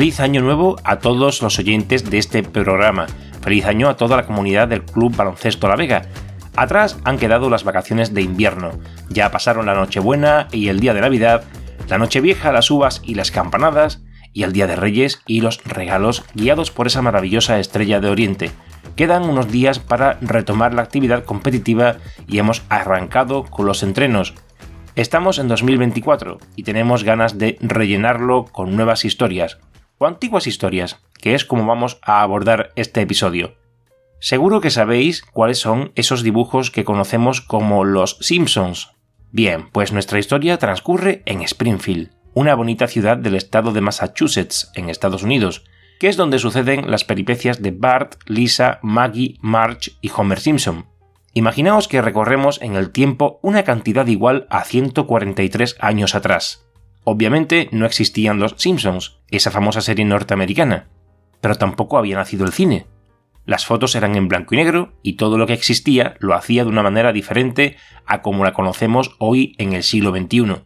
Feliz año nuevo a todos los oyentes de este programa. Feliz año a toda la comunidad del Club Baloncesto La Vega. Atrás han quedado las vacaciones de invierno. Ya pasaron la Nochebuena y el día de Navidad, la Nochevieja, las uvas y las campanadas, y el Día de Reyes y los regalos guiados por esa maravillosa estrella de Oriente. Quedan unos días para retomar la actividad competitiva y hemos arrancado con los entrenos. Estamos en 2024 y tenemos ganas de rellenarlo con nuevas historias, o antiguas historias, que es como vamos a abordar este episodio. Seguro que sabéis cuáles son esos dibujos que conocemos como los Simpsons. Bien, pues nuestra historia transcurre en Springfield, una bonita ciudad del estado de Massachusetts, en Estados Unidos, que es donde suceden las peripecias de Bart, Lisa, Maggie, Marge y Homer Simpson. Imaginaos que recorremos en el tiempo una cantidad igual a 143 años atrás. Obviamente no existían los Simpsons, esa famosa serie norteamericana, pero tampoco había nacido el cine. Las fotos eran en blanco y negro y todo lo que existía lo hacía de una manera diferente a como la conocemos hoy en el siglo XXI.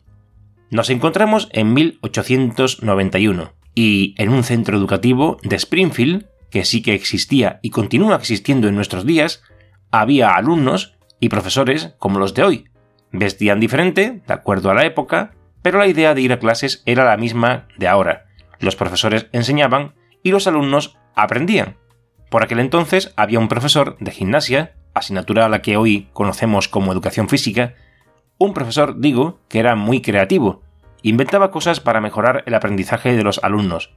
Nos encontramos en 1891 y en un centro educativo de Springfield, que sí que existía y continúa existiendo en nuestros días, había alumnos y profesores como los de hoy. Vestían diferente, de acuerdo a la época, pero la idea de ir a clases era la misma de ahora. Los profesores enseñaban y los alumnos aprendían. Por aquel entonces había un profesor de gimnasia, asignatura a la que hoy conocemos como educación física, un profesor, digo, que era muy creativo, inventaba cosas para mejorar el aprendizaje de los alumnos.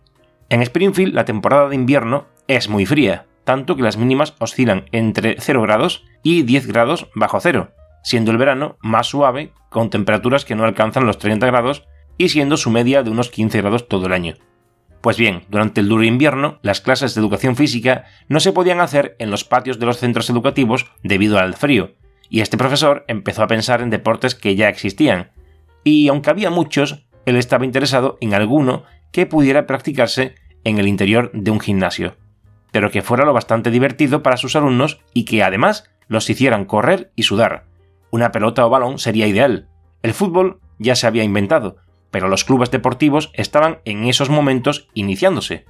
En Springfield la temporada de invierno es muy fría, tanto que las mínimas oscilan entre 0 grados y 10 grados bajo cero, siendo el verano más suave, con temperaturas que no alcanzan los 30 grados y siendo su media de unos 15 grados todo el año. Pues bien, durante el duro invierno, las clases de educación física no se podían hacer en los patios de los centros educativos debido al frío, y este profesor empezó a pensar en deportes que ya existían, y aunque había muchos, él estaba interesado en alguno que pudiera practicarse en el interior de un gimnasio, pero que fuera lo bastante divertido para sus alumnos y que además los hicieran correr y sudar, una pelota o balón sería ideal. El fútbol ya se había inventado, pero los clubes deportivos estaban en esos momentos iniciándose.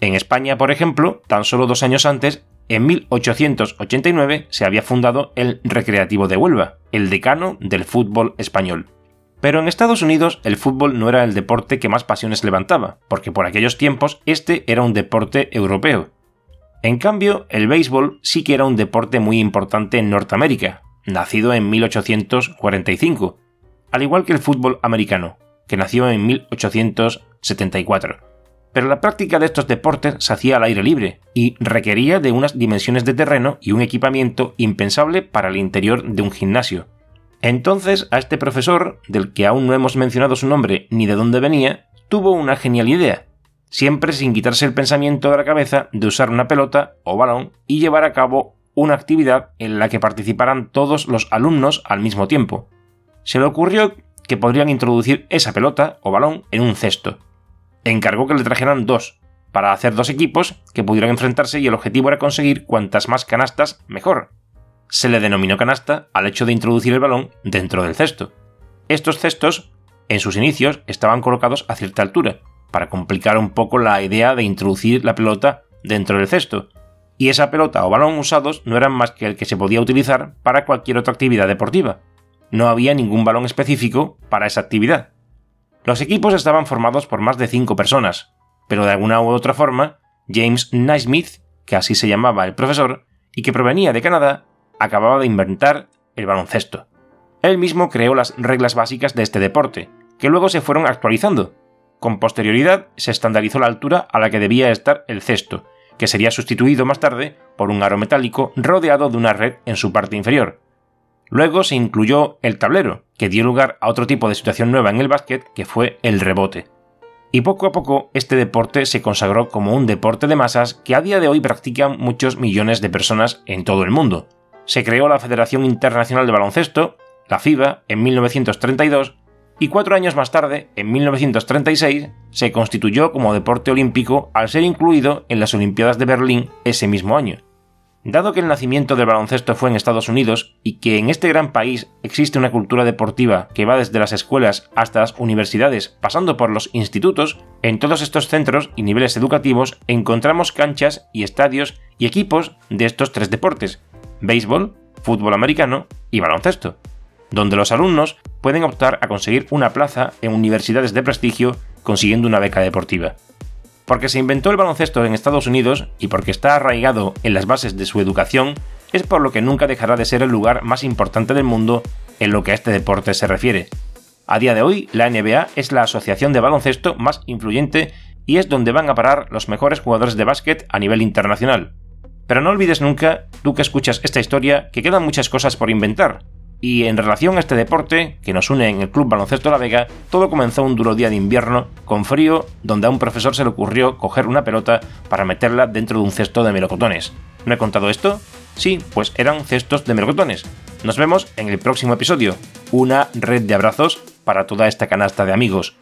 En España, por ejemplo, tan solo dos años antes, en 1889 se había fundado el Recreativo de Huelva, el decano del fútbol español. Pero en Estados Unidos el fútbol no era el deporte que más pasiones levantaba, porque por aquellos tiempos este era un deporte europeo. En cambio, el béisbol sí que era un deporte muy importante en Norteamérica, nacido en 1845, al igual que el fútbol americano, que nació en 1874. Pero la práctica de estos deportes se hacía al aire libre y requería de unas dimensiones de terreno y un equipamiento impensable para el interior de un gimnasio. Entonces a este profesor, del que aún no hemos mencionado su nombre ni de dónde venía, tuvo una genial idea, siempre sin quitarse el pensamiento de la cabeza de usar una pelota o balón y llevar a cabo una actividad en la que participaran todos los alumnos al mismo tiempo. Se le ocurrió que podrían introducir esa pelota o balón en un cesto. Encargó que le trajeran dos, para hacer dos equipos que pudieran enfrentarse y el objetivo era conseguir cuantas más canastas mejor. Se le denominó canasta al hecho de introducir el balón dentro del cesto. Estos cestos, en sus inicios, estaban colocados a cierta altura, para complicar un poco la idea de introducir la pelota dentro del cesto, y esa pelota o balón usados no eran más que el que se podía utilizar para cualquier otra actividad deportiva. No había ningún balón específico para esa actividad. Los equipos estaban formados por más de cinco personas, pero de alguna u otra forma, James Naismith, que así se llamaba el profesor, y que provenía de Canadá, acababa de inventar el baloncesto. Él mismo creó las reglas básicas de este deporte, que luego se fueron actualizando. Con posterioridad se estandarizó la altura a la que debía estar el cesto, que sería sustituido más tarde por un aro metálico rodeado de una red en su parte inferior. Luego se incluyó el tablero, que dio lugar a otro tipo de situación nueva en el básquet, que fue el rebote. Y poco a poco este deporte se consagró como un deporte de masas que a día de hoy practican muchos millones de personas en todo el mundo. Se creó la Federación Internacional de Baloncesto, la FIBA, en 1932 y cuatro años más tarde, en 1936, se constituyó como deporte olímpico al ser incluido en las Olimpiadas de Berlín ese mismo año. Dado que el nacimiento del baloncesto fue en Estados Unidos y que en este gran país existe una cultura deportiva que va desde las escuelas hasta las universidades, pasando por los institutos, en todos estos centros y niveles educativos encontramos canchas y estadios y equipos de estos tres deportes, béisbol, fútbol americano y baloncesto, donde los alumnos pueden optar a conseguir una plaza en universidades de prestigio consiguiendo una beca deportiva. Porque se inventó el baloncesto en Estados Unidos y porque está arraigado en las bases de su educación, es por lo que nunca dejará de ser el lugar más importante del mundo en lo que a este deporte se refiere. A día de hoy, la NBA es la asociación de baloncesto más influyente y es donde van a parar los mejores jugadores de básquet a nivel internacional. Pero no olvides nunca, tú que escuchas esta historia, que quedan muchas cosas por inventar, y en relación a este deporte, que nos une en el Club Baloncesto La Vega, todo comenzó un duro día de invierno, con frío, donde a un profesor se le ocurrió coger una pelota para meterla dentro de un cesto de melocotones. ¿No he contado esto? Sí, pues eran cestos de melocotones. Nos vemos en el próximo episodio. Una red de abrazos para toda esta canasta de amigos.